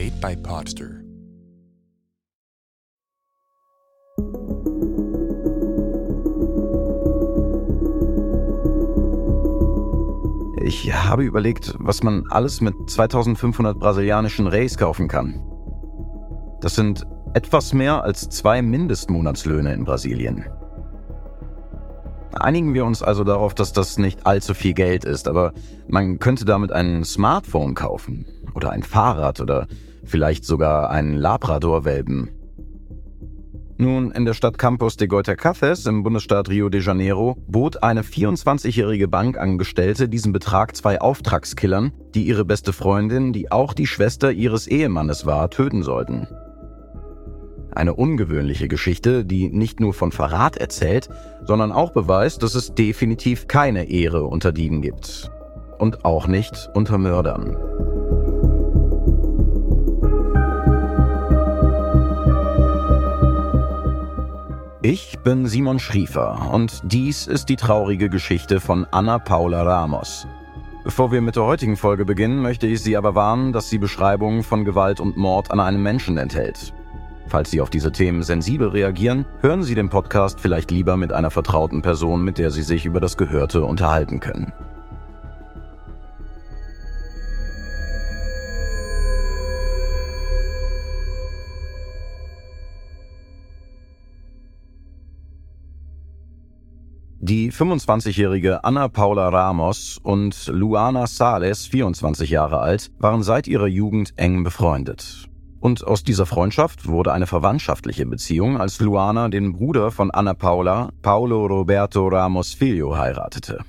Made by Podster. Ich habe überlegt, was man alles mit 2500 brasilianischen Reis kaufen kann. Das sind etwas mehr als zwei Mindestmonatslöhne in Brasilien. Einigen wir uns also darauf, dass das nicht allzu viel Geld ist, aber man könnte damit ein Smartphone kaufen oder ein Fahrrad oder vielleicht sogar einen Labrador-Welpen. Nun, in der Stadt Campos de Goitacazes im Bundesstaat Rio de Janeiro bot eine 24-jährige Bankangestellte diesen Betrag zwei Auftragskillern, die ihre beste Freundin, die auch die Schwester ihres Ehemannes war, töten sollten. Eine ungewöhnliche Geschichte, die nicht nur von Verrat erzählt, sondern auch beweist, dass es definitiv keine Ehre unter Dieben gibt. Und auch nicht unter Mördern. Ich bin Simon Schriefer und dies ist die traurige Geschichte von Anna Paula Ramos. Bevor wir mit der heutigen Folge beginnen, möchte ich Sie aber warnen, dass sie Beschreibungen von Gewalt und Mord an einem Menschen enthält. Falls Sie auf diese Themen sensibel reagieren, hören Sie den Podcast vielleicht lieber mit einer vertrauten Person, mit der Sie sich über das Gehörte unterhalten können. Die 25-jährige Anna Paula Ramos und Luana Sales, 24 Jahre alt, waren seit ihrer Jugend eng befreundet. Und aus dieser Freundschaft wurde eine verwandtschaftliche Beziehung, als Luana den Bruder von Anna Paula, Paulo Roberto Ramos Filho, heiratete.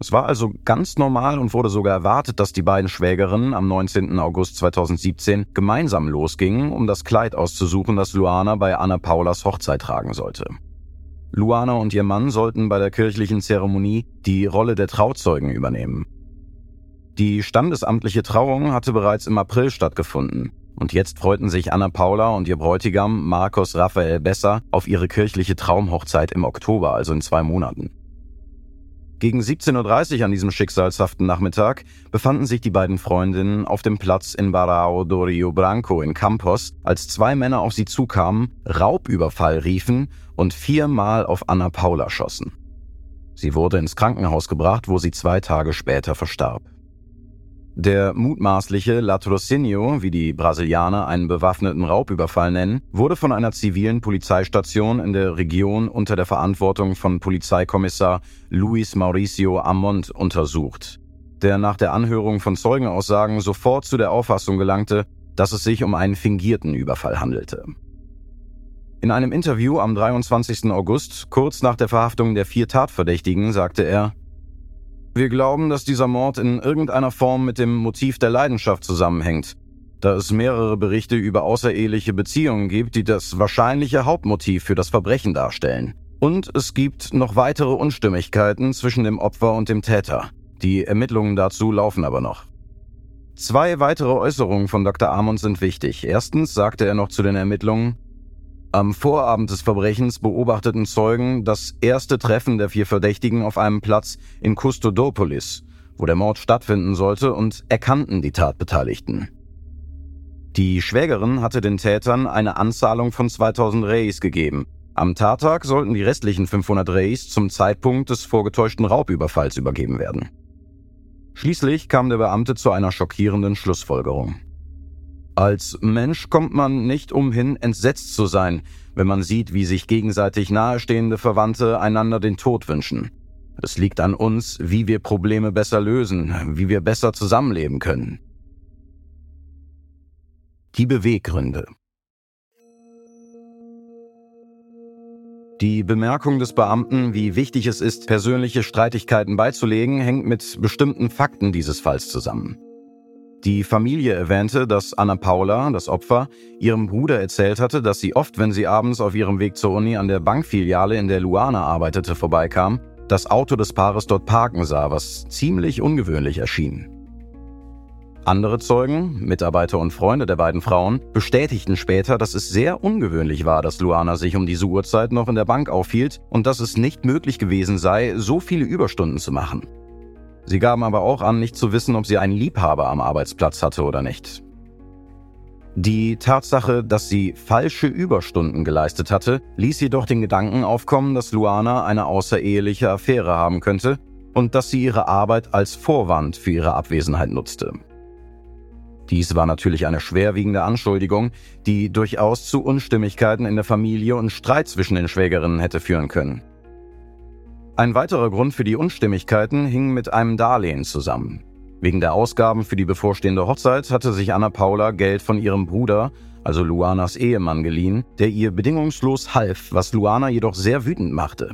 Es war also ganz normal und wurde sogar erwartet, dass die beiden Schwägerinnen am 19. August 2017 gemeinsam losgingen, um das Kleid auszusuchen, das Luana bei Anna Paulas Hochzeit tragen sollte. Luana und ihr Mann sollten bei der kirchlichen Zeremonie die Rolle der Trauzeugen übernehmen. Die standesamtliche Trauung hatte bereits im April stattgefunden. Und jetzt freuten sich Anna Paula und ihr Bräutigam Marcos Raphael Besser auf ihre kirchliche Traumhochzeit im Oktober, also in zwei Monaten. Gegen 17.30 Uhr an diesem schicksalshaften Nachmittag befanden sich die beiden Freundinnen auf dem Platz in Barao do Rio Branco in Campos, als zwei Männer auf sie zukamen, Raubüberfall riefen und viermal auf Anna Paula schossen. Sie wurde ins Krankenhaus gebracht, wo sie zwei Tage später verstarb. Der mutmaßliche Latrocinio, wie die Brasilianer einen bewaffneten Raubüberfall nennen, wurde von einer zivilen Polizeistation in der Region unter der Verantwortung von Polizeikommissar Luis Mauricio Amont untersucht, der nach der Anhörung von Zeugenaussagen sofort zu der Auffassung gelangte, dass es sich um einen fingierten Überfall handelte. In einem Interview am 23. August, kurz nach der Verhaftung der vier Tatverdächtigen, sagte er, wir glauben, dass dieser Mord in irgendeiner Form mit dem Motiv der Leidenschaft zusammenhängt, da es mehrere Berichte über außereheliche Beziehungen gibt, die das wahrscheinliche Hauptmotiv für das Verbrechen darstellen. Und es gibt noch weitere Unstimmigkeiten zwischen dem Opfer und dem Täter. Die Ermittlungen dazu laufen aber noch. Zwei weitere Äußerungen von Dr. Amund sind wichtig. Erstens sagte er noch zu den Ermittlungen, am Vorabend des Verbrechens beobachteten Zeugen das erste Treffen der vier Verdächtigen auf einem Platz in Kustodopolis, wo der Mord stattfinden sollte, und erkannten die Tatbeteiligten. Die Schwägerin hatte den Tätern eine Anzahlung von 2000 Reis gegeben. Am Tattag sollten die restlichen 500 Reis zum Zeitpunkt des vorgetäuschten Raubüberfalls übergeben werden. Schließlich kam der Beamte zu einer schockierenden Schlussfolgerung. Als Mensch kommt man nicht umhin, entsetzt zu sein, wenn man sieht, wie sich gegenseitig nahestehende Verwandte einander den Tod wünschen. Es liegt an uns, wie wir Probleme besser lösen, wie wir besser zusammenleben können. Die Beweggründe Die Bemerkung des Beamten, wie wichtig es ist, persönliche Streitigkeiten beizulegen, hängt mit bestimmten Fakten dieses Falls zusammen. Die Familie erwähnte, dass Anna Paula, das Opfer, ihrem Bruder erzählt hatte, dass sie oft, wenn sie abends auf ihrem Weg zur Uni an der Bankfiliale in der Luana arbeitete, vorbeikam, das Auto des Paares dort parken sah, was ziemlich ungewöhnlich erschien. Andere Zeugen, Mitarbeiter und Freunde der beiden Frauen, bestätigten später, dass es sehr ungewöhnlich war, dass Luana sich um diese Uhrzeit noch in der Bank aufhielt und dass es nicht möglich gewesen sei, so viele Überstunden zu machen. Sie gaben aber auch an, nicht zu wissen, ob sie einen Liebhaber am Arbeitsplatz hatte oder nicht. Die Tatsache, dass sie falsche Überstunden geleistet hatte, ließ jedoch den Gedanken aufkommen, dass Luana eine außereheliche Affäre haben könnte und dass sie ihre Arbeit als Vorwand für ihre Abwesenheit nutzte. Dies war natürlich eine schwerwiegende Anschuldigung, die durchaus zu Unstimmigkeiten in der Familie und Streit zwischen den Schwägerinnen hätte führen können. Ein weiterer Grund für die Unstimmigkeiten hing mit einem Darlehen zusammen. Wegen der Ausgaben für die bevorstehende Hochzeit hatte sich Anna Paula Geld von ihrem Bruder, also Luanas Ehemann, geliehen, der ihr bedingungslos half, was Luana jedoch sehr wütend machte.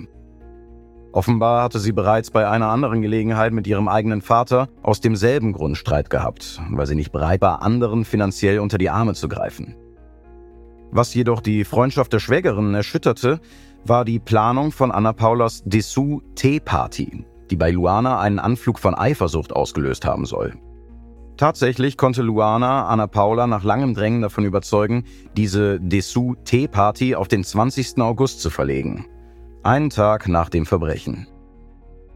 Offenbar hatte sie bereits bei einer anderen Gelegenheit mit ihrem eigenen Vater aus demselben Grund Streit gehabt, weil sie nicht bereit war, anderen finanziell unter die Arme zu greifen. Was jedoch die Freundschaft der Schwägerinnen erschütterte, war die Planung von Anna Paulas Dessous Tea-Party, die bei Luana einen Anflug von Eifersucht ausgelöst haben soll. Tatsächlich konnte Luana Anna Paula nach langem Drängen davon überzeugen, diese Dessous Tea-Party auf den 20. August zu verlegen, einen Tag nach dem Verbrechen.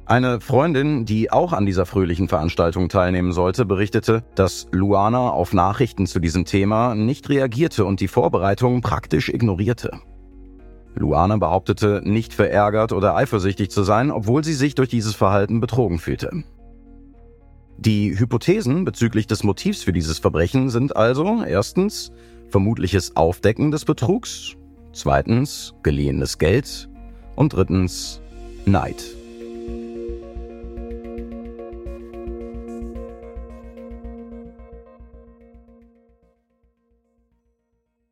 Eine Freundin, die auch an dieser fröhlichen Veranstaltung teilnehmen sollte, berichtete, dass Luana auf Nachrichten zu diesem Thema nicht reagierte und die Vorbereitungen praktisch ignorierte. Luana behauptete, nicht verärgert oder eifersüchtig zu sein, obwohl sie sich durch dieses Verhalten betrogen fühlte. Die Hypothesen bezüglich des Motivs für dieses Verbrechen sind also erstens vermutliches Aufdecken des Betrugs, zweitens geliehenes Geld und drittens Neid.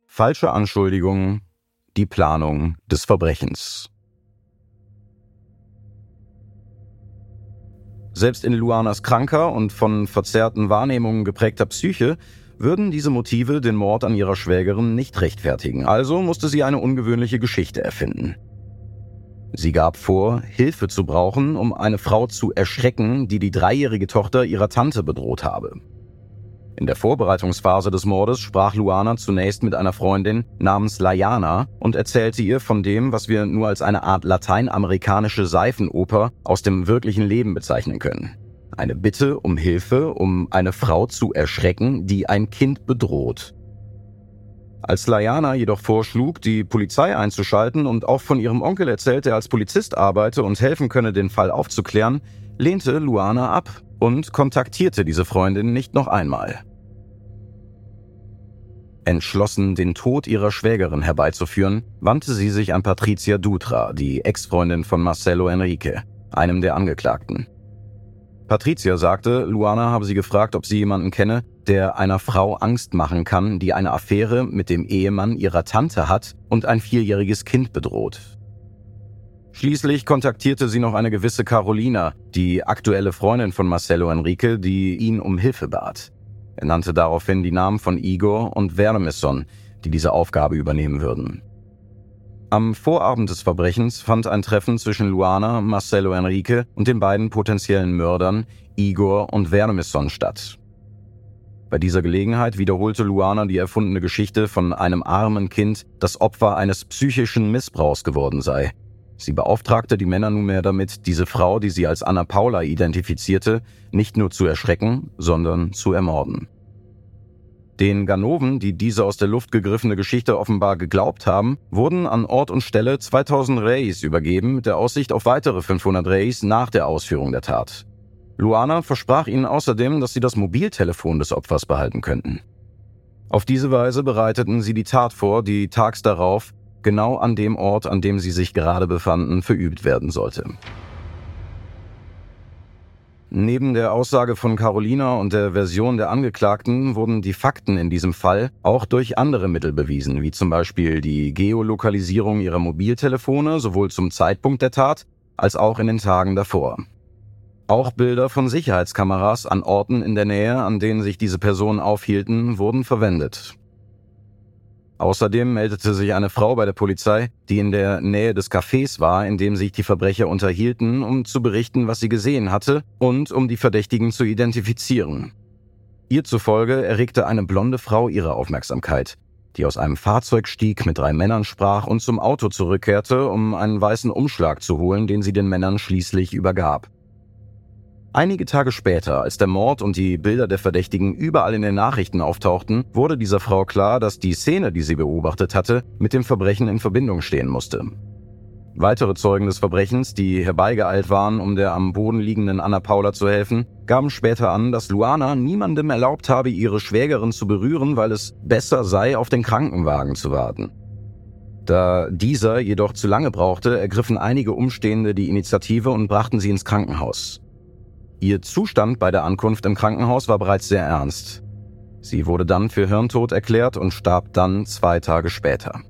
Falsche Anschuldigungen, die Planung des Verbrechens. Selbst in Luanas kranker und von verzerrten Wahrnehmungen geprägter Psyche würden diese Motive den Mord an ihrer Schwägerin nicht rechtfertigen, also musste sie eine ungewöhnliche Geschichte erfinden. Sie gab vor, Hilfe zu brauchen, um eine Frau zu erschrecken, die die dreijährige Tochter ihrer Tante bedroht habe. In der Vorbereitungsphase des Mordes sprach Luana zunächst mit einer Freundin namens Layana und erzählte ihr von dem, was wir nur als eine Art lateinamerikanische Seifenoper aus dem wirklichen Leben bezeichnen können. Eine Bitte um Hilfe, um eine Frau zu erschrecken, die ein Kind bedroht. Als Layana jedoch vorschlug, die Polizei einzuschalten und auch von ihrem Onkel erzählte, er als Polizist arbeite und helfen könne, den Fall aufzuklären, lehnte Luana ab und kontaktierte diese Freundin nicht noch einmal. Entschlossen, den Tod ihrer Schwägerin herbeizuführen, wandte sie sich an Patricia Dutra, die Ex-Freundin von Marcelo Enrique, einem der Angeklagten. Patricia sagte, Luana habe sie gefragt, ob sie jemanden kenne, der einer Frau Angst machen kann, die eine Affäre mit dem Ehemann ihrer Tante hat und ein vierjähriges Kind bedroht. Schließlich kontaktierte sie noch eine gewisse Carolina, die aktuelle Freundin von Marcelo Enrique, die ihn um Hilfe bat. Er nannte daraufhin die Namen von Igor und Vermesson, die diese Aufgabe übernehmen würden. Am Vorabend des Verbrechens fand ein Treffen zwischen Luana, Marcelo Enrique und den beiden potenziellen Mördern Igor und Vermesson statt. Bei dieser Gelegenheit wiederholte Luana die erfundene Geschichte von einem armen Kind, das Opfer eines psychischen Missbrauchs geworden sei. Sie beauftragte die Männer nunmehr damit, diese Frau, die sie als Anna Paula identifizierte, nicht nur zu erschrecken, sondern zu ermorden. Den Ganoven, die diese aus der Luft gegriffene Geschichte offenbar geglaubt haben, wurden an Ort und Stelle 2000 Reis übergeben mit der Aussicht auf weitere 500 Reis nach der Ausführung der Tat. Luana versprach ihnen außerdem, dass sie das Mobiltelefon des Opfers behalten könnten. Auf diese Weise bereiteten sie die Tat vor, die tags darauf genau an dem Ort, an dem sie sich gerade befanden, verübt werden sollte. Neben der Aussage von Carolina und der Version der Angeklagten wurden die Fakten in diesem Fall auch durch andere Mittel bewiesen, wie zum Beispiel die Geolokalisierung ihrer Mobiltelefone sowohl zum Zeitpunkt der Tat als auch in den Tagen davor. Auch Bilder von Sicherheitskameras an Orten in der Nähe, an denen sich diese Personen aufhielten, wurden verwendet. Außerdem meldete sich eine Frau bei der Polizei, die in der Nähe des Cafés war, in dem sich die Verbrecher unterhielten, um zu berichten, was sie gesehen hatte und um die Verdächtigen zu identifizieren. Ihr zufolge erregte eine blonde Frau ihre Aufmerksamkeit, die aus einem Fahrzeug stieg, mit drei Männern sprach und zum Auto zurückkehrte, um einen weißen Umschlag zu holen, den sie den Männern schließlich übergab. Einige Tage später, als der Mord und die Bilder der Verdächtigen überall in den Nachrichten auftauchten, wurde dieser Frau klar, dass die Szene, die sie beobachtet hatte, mit dem Verbrechen in Verbindung stehen musste. Weitere Zeugen des Verbrechens, die herbeigeeilt waren, um der am Boden liegenden Anna Paula zu helfen, gaben später an, dass Luana niemandem erlaubt habe, ihre Schwägerin zu berühren, weil es besser sei, auf den Krankenwagen zu warten. Da dieser jedoch zu lange brauchte, ergriffen einige Umstehende die Initiative und brachten sie ins Krankenhaus. Ihr Zustand bei der Ankunft im Krankenhaus war bereits sehr ernst. Sie wurde dann für Hirntod erklärt und starb dann zwei Tage später.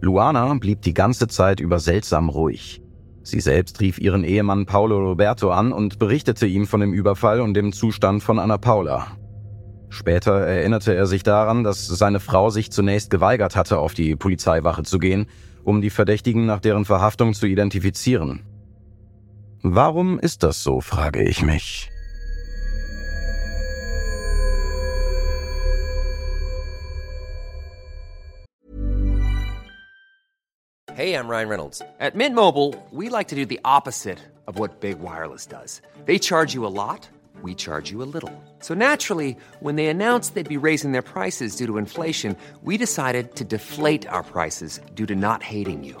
Luana blieb die ganze Zeit über seltsam ruhig. Sie selbst rief ihren Ehemann Paolo Roberto an und berichtete ihm von dem Überfall und dem Zustand von Anna Paula. Später erinnerte er sich daran, dass seine Frau sich zunächst geweigert hatte, auf die Polizeiwache zu gehen, um die Verdächtigen nach deren Verhaftung zu identifizieren. Warum ist das so, frage ich mich. Hey, I'm Ryan Reynolds. At Mint Mobile, we like to do the opposite of what Big Wireless does. They charge you a lot, we charge you a little. So naturally, when they announced they'd be raising their prices due to inflation, we decided to deflate our prices due to not hating you.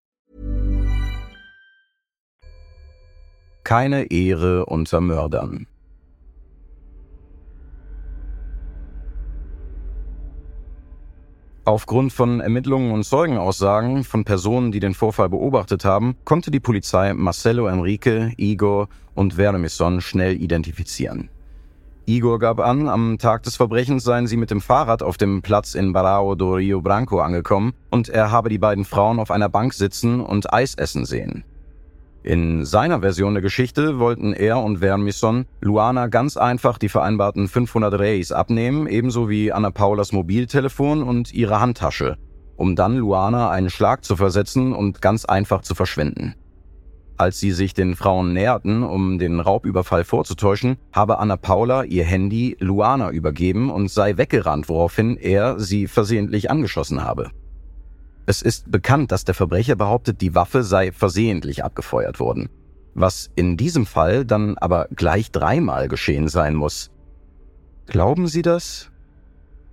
Keine Ehre unter Mördern. Aufgrund von Ermittlungen und Zeugenaussagen von Personen, die den Vorfall beobachtet haben, konnte die Polizei Marcelo Enrique, Igor und Vermison schnell identifizieren. Igor gab an, am Tag des Verbrechens seien sie mit dem Fahrrad auf dem Platz in Barao do Rio Branco angekommen und er habe die beiden Frauen auf einer Bank sitzen und Eis essen sehen. In seiner Version der Geschichte wollten er und Vermison Luana ganz einfach die vereinbarten 500 Reis abnehmen, ebenso wie Anna Paulas Mobiltelefon und ihre Handtasche, um dann Luana einen Schlag zu versetzen und ganz einfach zu verschwinden. Als sie sich den Frauen näherten, um den Raubüberfall vorzutäuschen, habe Anna Paula ihr Handy Luana übergeben und sei weggerannt, woraufhin er sie versehentlich angeschossen habe. Es ist bekannt, dass der Verbrecher behauptet, die Waffe sei versehentlich abgefeuert worden. Was in diesem Fall dann aber gleich dreimal geschehen sein muss. Glauben Sie das?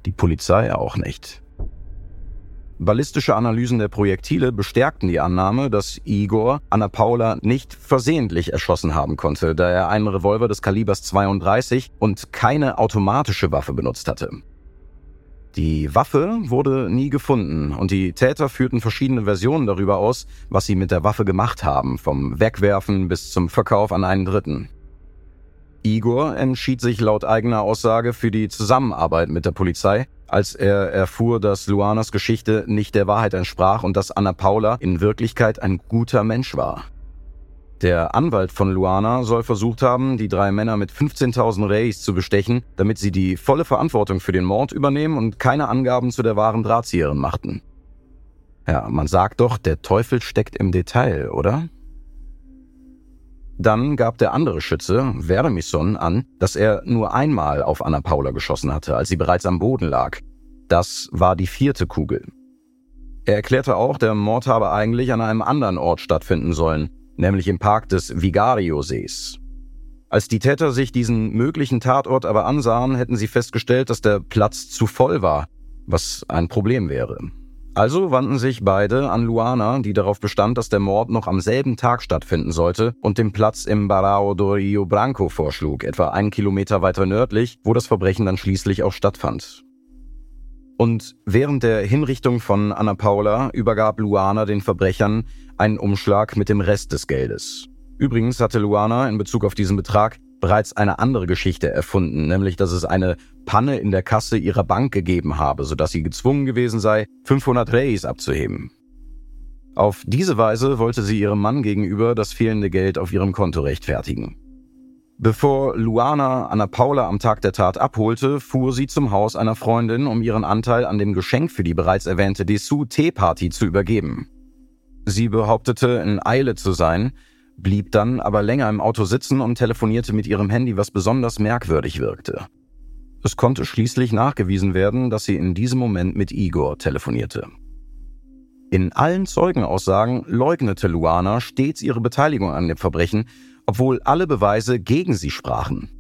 Die Polizei auch nicht. Ballistische Analysen der Projektile bestärkten die Annahme, dass Igor Anna Paula nicht versehentlich erschossen haben konnte, da er einen Revolver des Kalibers 32 und keine automatische Waffe benutzt hatte. Die Waffe wurde nie gefunden und die Täter führten verschiedene Versionen darüber aus, was sie mit der Waffe gemacht haben, vom Wegwerfen bis zum Verkauf an einen Dritten. Igor entschied sich laut eigener Aussage für die Zusammenarbeit mit der Polizei als er erfuhr, dass Luanas Geschichte nicht der Wahrheit entsprach und dass Anna Paula in Wirklichkeit ein guter Mensch war. Der Anwalt von Luana soll versucht haben, die drei Männer mit 15.000 Reis zu bestechen, damit sie die volle Verantwortung für den Mord übernehmen und keine Angaben zu der wahren Drahtzieherin machten. Ja, man sagt doch, der Teufel steckt im Detail, oder? Dann gab der andere Schütze, Vermisson, an, dass er nur einmal auf Anna Paula geschossen hatte, als sie bereits am Boden lag. Das war die vierte Kugel. Er erklärte auch, der Mord habe eigentlich an einem anderen Ort stattfinden sollen, nämlich im Park des Vigario-Sees. Als die Täter sich diesen möglichen Tatort aber ansahen, hätten sie festgestellt, dass der Platz zu voll war, was ein Problem wäre. Also wandten sich beide an Luana, die darauf bestand, dass der Mord noch am selben Tag stattfinden sollte und den Platz im Barao do Rio Branco vorschlug, etwa einen Kilometer weiter nördlich, wo das Verbrechen dann schließlich auch stattfand. Und während der Hinrichtung von Anna Paula übergab Luana den Verbrechern einen Umschlag mit dem Rest des Geldes. Übrigens hatte Luana in Bezug auf diesen Betrag bereits eine andere Geschichte erfunden, nämlich dass es eine Panne in der Kasse ihrer Bank gegeben habe, sodass sie gezwungen gewesen sei, 500 Reis abzuheben. Auf diese Weise wollte sie ihrem Mann gegenüber das fehlende Geld auf ihrem Konto rechtfertigen. Bevor Luana Anna Paula am Tag der Tat abholte, fuhr sie zum Haus einer Freundin, um ihren Anteil an dem Geschenk für die bereits erwähnte Dessous-Teeparty zu übergeben. Sie behauptete, in Eile zu sein, blieb dann aber länger im Auto sitzen und telefonierte mit ihrem Handy, was besonders merkwürdig wirkte. Es konnte schließlich nachgewiesen werden, dass sie in diesem Moment mit Igor telefonierte. In allen Zeugenaussagen leugnete Luana stets ihre Beteiligung an dem Verbrechen, obwohl alle Beweise gegen sie sprachen.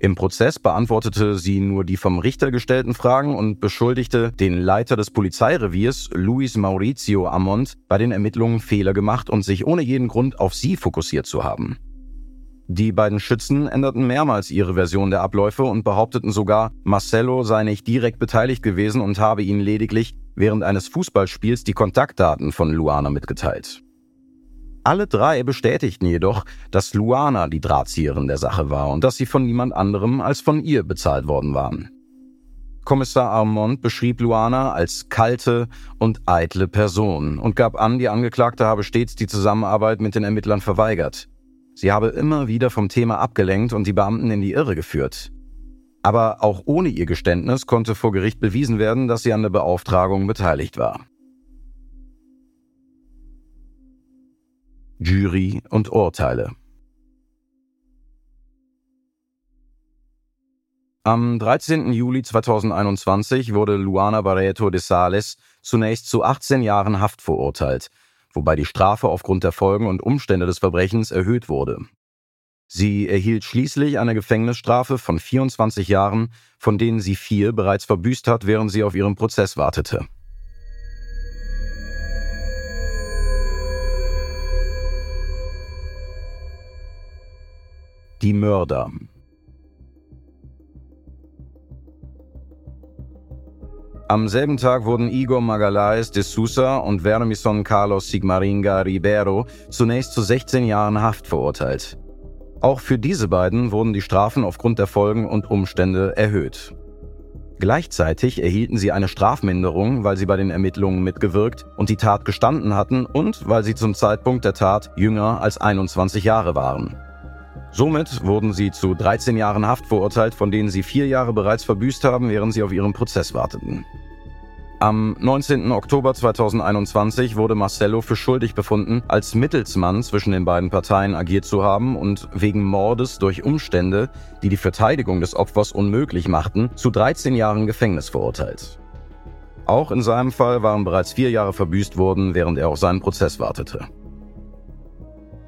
Im Prozess beantwortete sie nur die vom Richter gestellten Fragen und beschuldigte den Leiter des Polizeireviers, Luis Maurizio Amont, bei den Ermittlungen Fehler gemacht und sich ohne jeden Grund auf sie fokussiert zu haben. Die beiden Schützen änderten mehrmals ihre Version der Abläufe und behaupteten sogar, Marcello sei nicht direkt beteiligt gewesen und habe ihnen lediglich während eines Fußballspiels die Kontaktdaten von Luana mitgeteilt. Alle drei bestätigten jedoch, dass Luana die Drahtzieherin der Sache war und dass sie von niemand anderem als von ihr bezahlt worden waren. Kommissar Armand beschrieb Luana als kalte und eitle Person und gab an, die Angeklagte habe stets die Zusammenarbeit mit den Ermittlern verweigert. Sie habe immer wieder vom Thema abgelenkt und die Beamten in die Irre geführt. Aber auch ohne ihr Geständnis konnte vor Gericht bewiesen werden, dass sie an der Beauftragung beteiligt war. Jury und Urteile. Am 13. Juli 2021 wurde Luana Barreto de Sales zunächst zu 18 Jahren Haft verurteilt, wobei die Strafe aufgrund der Folgen und Umstände des Verbrechens erhöht wurde. Sie erhielt schließlich eine Gefängnisstrafe von 24 Jahren, von denen sie vier bereits verbüßt hat, während sie auf ihren Prozess wartete. Die Mörder. Am selben Tag wurden Igor Magalhães de Sousa und Vermison Carlos Sigmaringa Ribeiro zunächst zu 16 Jahren Haft verurteilt. Auch für diese beiden wurden die Strafen aufgrund der Folgen und Umstände erhöht. Gleichzeitig erhielten sie eine Strafminderung, weil sie bei den Ermittlungen mitgewirkt und die Tat gestanden hatten und weil sie zum Zeitpunkt der Tat jünger als 21 Jahre waren. Somit wurden sie zu 13 Jahren Haft verurteilt, von denen sie vier Jahre bereits verbüßt haben, während sie auf ihren Prozess warteten. Am 19. Oktober 2021 wurde Marcello für schuldig befunden, als Mittelsmann zwischen den beiden Parteien agiert zu haben und wegen Mordes durch Umstände, die die Verteidigung des Opfers unmöglich machten, zu 13 Jahren Gefängnis verurteilt. Auch in seinem Fall waren bereits vier Jahre verbüßt worden, während er auf seinen Prozess wartete.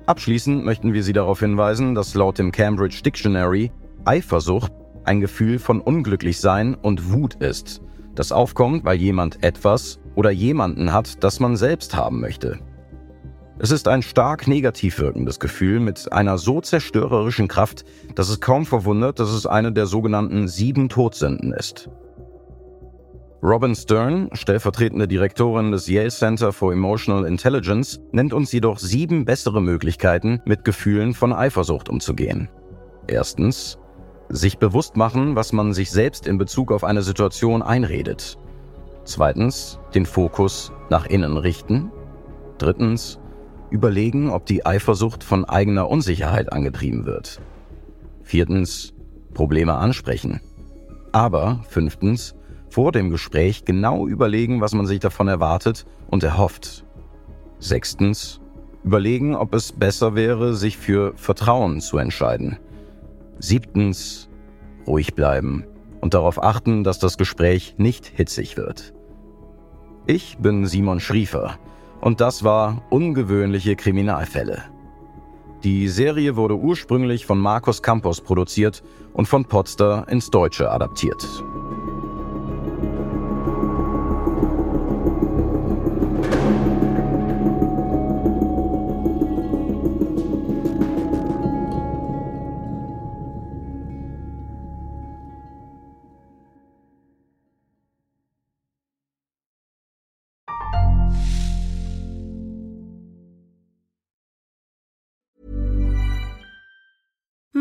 Abschließend möchten wir Sie darauf hinweisen, dass laut dem Cambridge Dictionary Eifersucht ein Gefühl von Unglücklichsein und Wut ist, das aufkommt, weil jemand etwas oder jemanden hat, das man selbst haben möchte. Es ist ein stark negativ wirkendes Gefühl mit einer so zerstörerischen Kraft, dass es kaum verwundert, dass es eine der sogenannten sieben Todsünden ist. Robin Stern, stellvertretende Direktorin des Yale Center for Emotional Intelligence, nennt uns jedoch sieben bessere Möglichkeiten, mit Gefühlen von Eifersucht umzugehen. Erstens, sich bewusst machen, was man sich selbst in Bezug auf eine Situation einredet. Zweitens, den Fokus nach innen richten. Drittens, überlegen, ob die Eifersucht von eigener Unsicherheit angetrieben wird. Viertens, Probleme ansprechen. Aber fünftens, vor dem Gespräch genau überlegen, was man sich davon erwartet und erhofft. Sechstens, überlegen, ob es besser wäre, sich für Vertrauen zu entscheiden. Siebtens, ruhig bleiben und darauf achten, dass das Gespräch nicht hitzig wird. Ich bin Simon Schriefer und das war Ungewöhnliche Kriminalfälle. Die Serie wurde ursprünglich von Markus Campos produziert und von Potster ins Deutsche adaptiert.